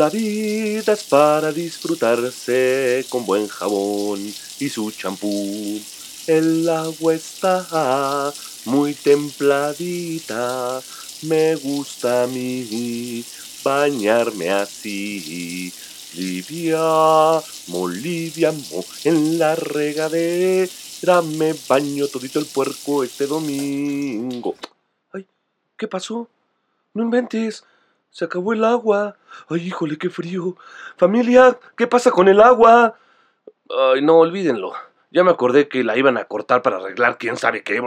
La vida es para disfrutarse con buen jabón y su champú. El agua está muy templadita. Me gusta a mí bañarme así. Livia, moliviamo, en la regadera me baño todito el puerco este domingo. Ay, ¿qué pasó? No inventes. Se acabó el agua. Ay, híjole, qué frío. Familia, ¿qué pasa con el agua? Ay, no, olvídenlo. Ya me acordé que la iban a cortar para arreglar quién sabe qué.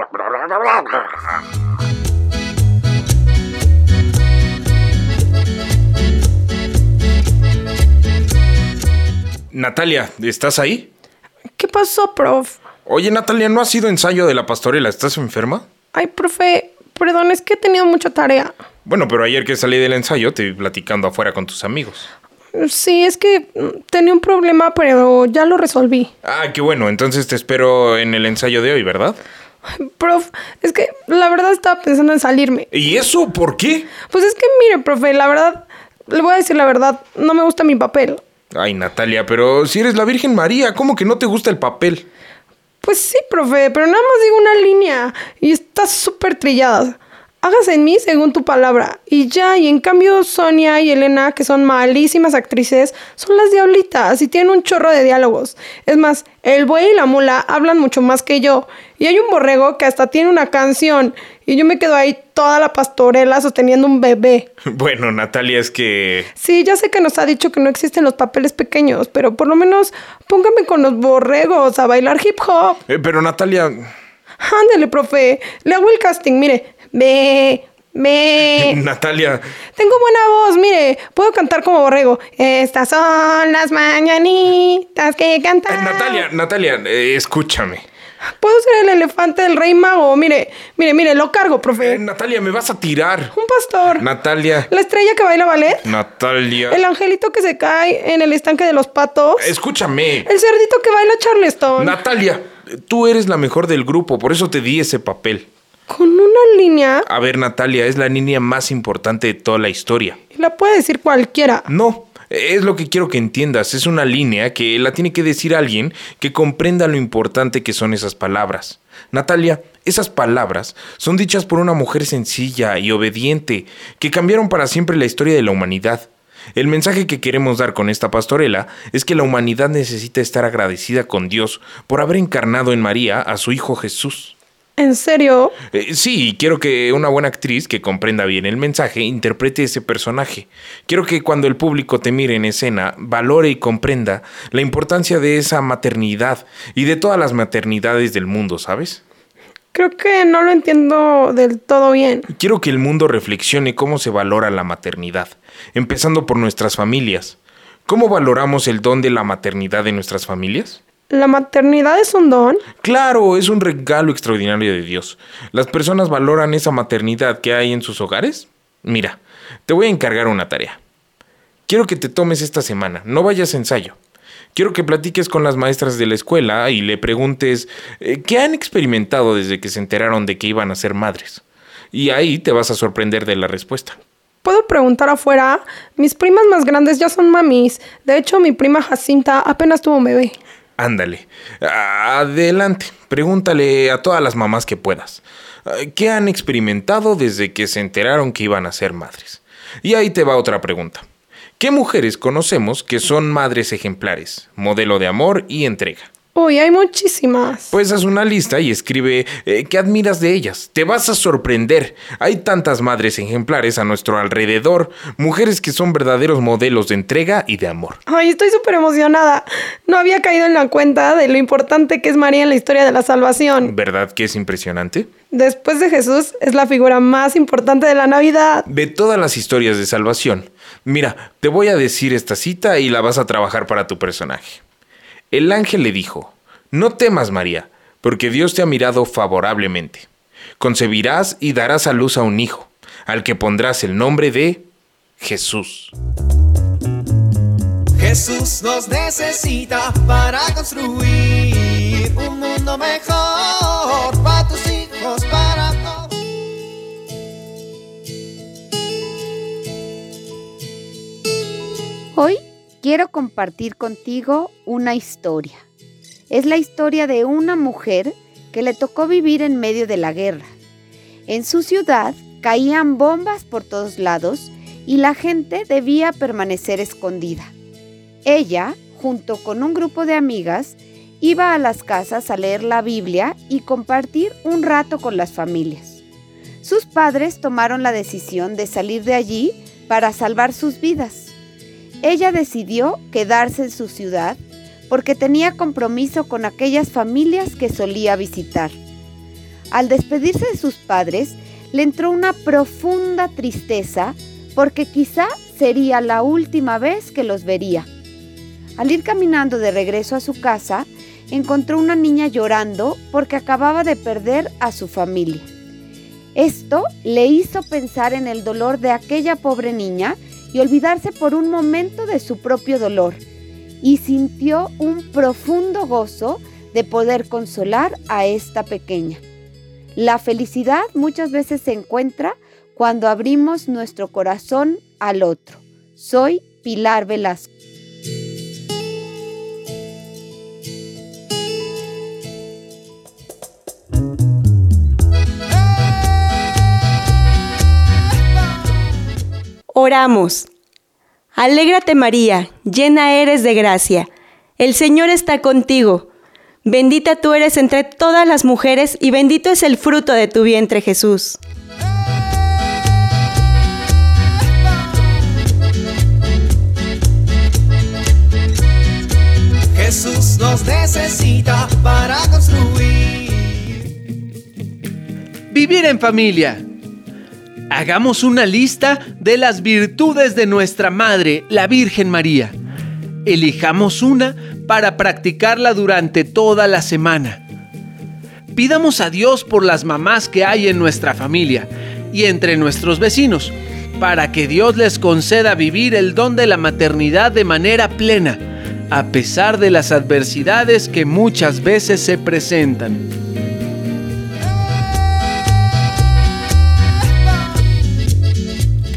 Natalia, ¿estás ahí? ¿Qué pasó, prof? Oye, Natalia, ¿no ha sido ensayo de la pastorela? ¿Estás enferma? Ay, profe, perdón, es que he tenido mucha tarea. Bueno, pero ayer que salí del ensayo te vi platicando afuera con tus amigos. Sí, es que mm, tenía un problema, pero ya lo resolví. Ah, qué bueno, entonces te espero en el ensayo de hoy, ¿verdad? Prof, es que la verdad estaba pensando en salirme. ¿Y eso por qué? Pues es que mire, profe, la verdad, le voy a decir la verdad, no me gusta mi papel. Ay, Natalia, pero si eres la Virgen María, ¿cómo que no te gusta el papel? Pues sí, profe, pero nada más digo una línea y está súper trillada. Hágase en mí según tu palabra. Y ya, y en cambio Sonia y Elena, que son malísimas actrices, son las diablitas y tienen un chorro de diálogos. Es más, el buey y la mula hablan mucho más que yo. Y hay un borrego que hasta tiene una canción. Y yo me quedo ahí toda la pastorela sosteniendo un bebé. Bueno, Natalia, es que... Sí, ya sé que nos ha dicho que no existen los papeles pequeños, pero por lo menos póngame con los borregos a bailar hip hop. Eh, pero Natalia... Ándele, profe. Le hago el casting, mire. Ve, ve. Natalia... Tengo buena voz, mire. Puedo cantar como borrego. Estas son las mañanitas que Eh, cantan. Natalia, Natalia, eh, escúchame. Puedo ser el elefante del rey mago. Mire, mire, mire, lo cargo, profe. Eh, Natalia, me vas a tirar. Un pastor. Natalia... La estrella que baila ballet. Natalia... El angelito que se cae en el estanque de los patos. Escúchame. El cerdito que baila charleston. Natalia, tú eres la mejor del grupo, por eso te di ese papel. Con una línea. A ver, Natalia, es la niña más importante de toda la historia. Y la puede decir cualquiera. No, es lo que quiero que entiendas. Es una línea que la tiene que decir alguien que comprenda lo importante que son esas palabras. Natalia, esas palabras son dichas por una mujer sencilla y obediente que cambiaron para siempre la historia de la humanidad. El mensaje que queremos dar con esta pastorela es que la humanidad necesita estar agradecida con Dios por haber encarnado en María a su Hijo Jesús. ¿En serio? Eh, sí, quiero que una buena actriz que comprenda bien el mensaje interprete ese personaje. Quiero que cuando el público te mire en escena, valore y comprenda la importancia de esa maternidad y de todas las maternidades del mundo, ¿sabes? Creo que no lo entiendo del todo bien. Quiero que el mundo reflexione cómo se valora la maternidad, empezando por nuestras familias. ¿Cómo valoramos el don de la maternidad de nuestras familias? ¿La maternidad es un don? Claro, es un regalo extraordinario de Dios. ¿Las personas valoran esa maternidad que hay en sus hogares? Mira, te voy a encargar una tarea. Quiero que te tomes esta semana, no vayas a ensayo. Quiero que platiques con las maestras de la escuela y le preguntes eh, qué han experimentado desde que se enteraron de que iban a ser madres. Y ahí te vas a sorprender de la respuesta. ¿Puedo preguntar afuera? Mis primas más grandes ya son mamis. De hecho, mi prima Jacinta apenas tuvo un bebé. Ándale. Adelante. Pregúntale a todas las mamás que puedas. ¿Qué han experimentado desde que se enteraron que iban a ser madres? Y ahí te va otra pregunta. ¿Qué mujeres conocemos que son madres ejemplares, modelo de amor y entrega? Uy, hay muchísimas. Pues haz una lista y escribe eh, qué admiras de ellas. Te vas a sorprender. Hay tantas madres ejemplares a nuestro alrededor, mujeres que son verdaderos modelos de entrega y de amor. Ay, estoy súper emocionada. No había caído en la cuenta de lo importante que es María en la historia de la salvación. ¿Verdad que es impresionante? Después de Jesús, es la figura más importante de la Navidad. De todas las historias de salvación. Mira, te voy a decir esta cita y la vas a trabajar para tu personaje. El ángel le dijo, No temas, María, porque Dios te ha mirado favorablemente. Concebirás y darás a luz a un hijo, al que pondrás el nombre de Jesús. Jesús nos necesita para construir un mundo mejor quiero compartir contigo una historia. Es la historia de una mujer que le tocó vivir en medio de la guerra. En su ciudad caían bombas por todos lados y la gente debía permanecer escondida. Ella, junto con un grupo de amigas, iba a las casas a leer la Biblia y compartir un rato con las familias. Sus padres tomaron la decisión de salir de allí para salvar sus vidas. Ella decidió quedarse en su ciudad porque tenía compromiso con aquellas familias que solía visitar. Al despedirse de sus padres, le entró una profunda tristeza porque quizá sería la última vez que los vería. Al ir caminando de regreso a su casa, encontró una niña llorando porque acababa de perder a su familia. Esto le hizo pensar en el dolor de aquella pobre niña y olvidarse por un momento de su propio dolor y sintió un profundo gozo de poder consolar a esta pequeña. La felicidad muchas veces se encuentra cuando abrimos nuestro corazón al otro. Soy Pilar Velasco. Oramos. Alégrate María, llena eres de gracia. El Señor está contigo. Bendita tú eres entre todas las mujeres y bendito es el fruto de tu vientre Jesús. Jesús nos necesita para construir. Vivir en familia. Hagamos una lista de las virtudes de nuestra Madre, la Virgen María. Elijamos una para practicarla durante toda la semana. Pidamos a Dios por las mamás que hay en nuestra familia y entre nuestros vecinos, para que Dios les conceda vivir el don de la maternidad de manera plena, a pesar de las adversidades que muchas veces se presentan.